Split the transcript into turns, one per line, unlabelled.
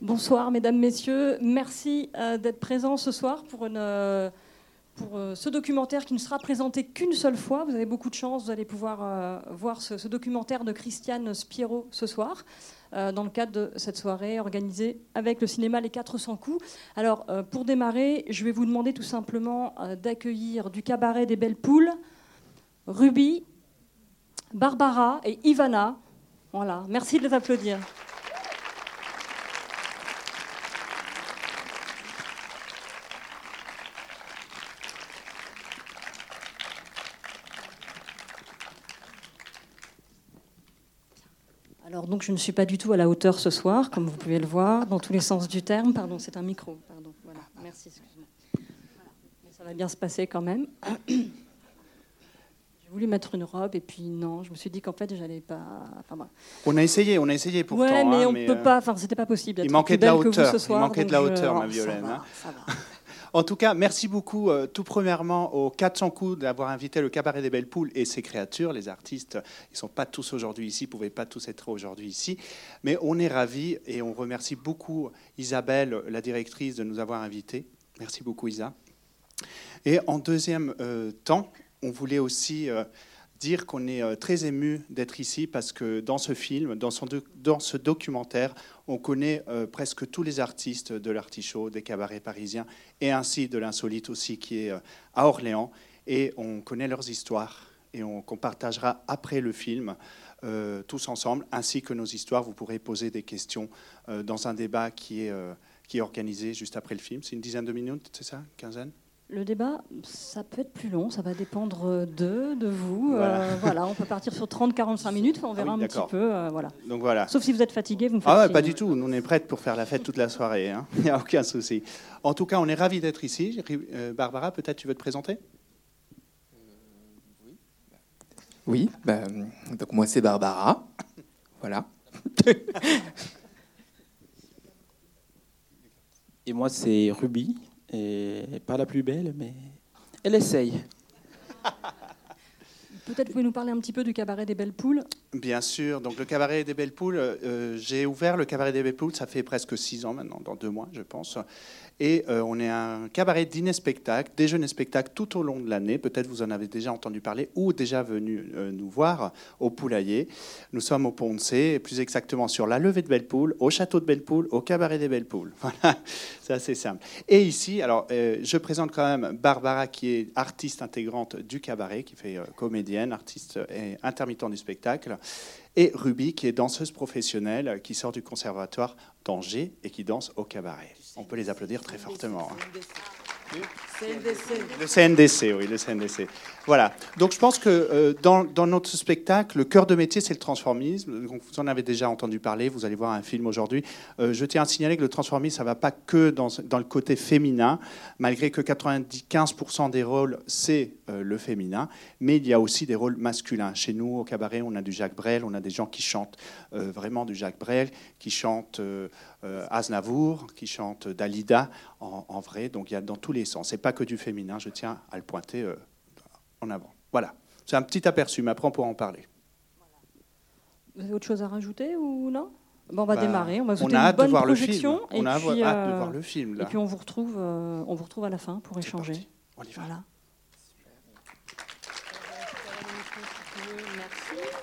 Bonsoir, mesdames, messieurs. Merci euh, d'être présents ce soir pour, euh, euh, ce documentaire qui ne sera présenté qu'une seule fois. Vous avez beaucoup de chance, vous allez pouvoir voir ce, ce, documentaire de Christiane Spiero ce soir, dans le cadre de cette soirée organisée avec le cinéma Les 400 coups. Alors, pour démarrer, je vais vous demander tout simplement d'accueillir du cabaret des Belles Poules, Ruby, Barbara et Ivana. Voilà, merci de les applaudir. Alors donc je ne suis pas du tout à la hauteur ce soir, comme vous pouvez le voir, dans tous les sens du terme. Pardon, c'est un micro. Pardon. Voilà. Merci. Ça va bien se passer quand même. J'ai voulu mettre une robe et puis non, je me suis dit qu'en fait j'allais pas.
Enfin, On a essayé, on a essayé pourtant.
Ouais, mais hein, on ne peut euh, pas. Enfin, c'était pas possible.
Il manquait de la hauteur. Ce soir, Il manquait de la hauteur, ma Violaine. Ça va, hein. ça va. En tout cas, merci beaucoup euh, tout premièrement aux 400 coups d'avoir invité le Cabaret des Belles Poules et ses créatures. Les artistes, ils ne sont pas tous aujourd'hui ici, ne pouvaient pas tous être aujourd'hui ici. Mais on est ravis et on remercie beaucoup Isabelle, la directrice, de nous avoir invités. Merci beaucoup Isa. Et en deuxième euh, temps, on voulait aussi... Euh, dire qu'on est euh, très ému d'être ici parce que dans ce film, dans, ce documentaire, on connaît euh, presque tous les artistes de l'artichaut, des cabarets parisiens et ainsi de l'insolite aussi qui est euh, à Orléans. Et on connaît leurs histoires et qu'on partagera après le film tous ensemble, ainsi que nos histoires. Vous pourrez poser des questions dans un débat qui est, qui est organisé juste après le film. C'est une dizaine de minutes, c'est ça? Quinzaine?
Le débat, ça peut être plus long, ça va dépendre de, de vous. Euh, voilà. on peut partir sur 30-45 minutes, on verra ah un petit peu. Euh, voilà.
Donc voilà.
Sauf si vous êtes fatigué, vous me
faites Ah ouais, pas du tout, nous on est prêts pour faire la fête toute la soirée, hein. il n'y a aucun souci. En tout cas, on est ravis d'être ici. Euh, Barbara, peut-être tu veux te présenter?
Oui, bah, donc moi c'est Barbara. Voilà.
Et moi c'est Ruby et pas la plus belle, mais elle essaye.
Peut-être pouvez-nous parler un petit peu du cabaret des Belles Poules?
Bien sûr. Donc le cabaret des Belles Poules, euh, j'ai ouvert le cabaret des Belles Poules, ça fait presque six ans maintenant, dans deux mois, je pense. Et euh, on est un cabaret dîner-spectacle, déjeuner-spectacle tout au long de l'année. Peut-être vous en avez déjà entendu parler ou déjà venu euh, nous voir au Poulailler. Nous sommes au Pont de C, plus exactement sur la levée de Belle-Poule, au château de Belle-Poule, au cabaret des Belles-Poules. Voilà, c'est assez simple. Et ici, alors, euh, je présente quand même Barbara, qui est artiste intégrante du cabaret, qui fait comédienne, artiste et intermittent du spectacle et Ruby, qui est danseuse professionnelle, qui sort du conservatoire d'Angers et qui danse au cabaret. On peut les applaudir très fortement. Hein. Le CNDC, oui, le CNDC. Voilà. Donc je pense que euh, dans, notre spectacle, le cœur de métier, c'est le transformisme. vous en avez déjà entendu parler, vous allez voir un film aujourd'hui. Euh, je tiens à signaler que le transformisme, ça ne va pas que dans, le côté féminin, malgré que 95% des rôles, c'est euh, le féminin, mais il y a aussi des rôles masculins. Chez nous, au cabaret, on a du Jacques Brel, on a des gens qui chantent vraiment du Jacques Brel, qui chantent Aznavour, qui chantent Dalida en, en vrai. Donc il y a dans tous les sens. C'est pas que du féminin, je tiens à le pointer euh, en avant. Voilà, c'est un petit aperçu, mais après on pourra en parler.
Vous avez autre chose à rajouter ou non? Bon, On va bah, démarrer, on va
on a hâte de voir le film. On a hâte de euh, voir le film.
Et puis on vous retrouve, euh, on vous retrouve à la fin pour échanger.
On y va. Voilà. Merci.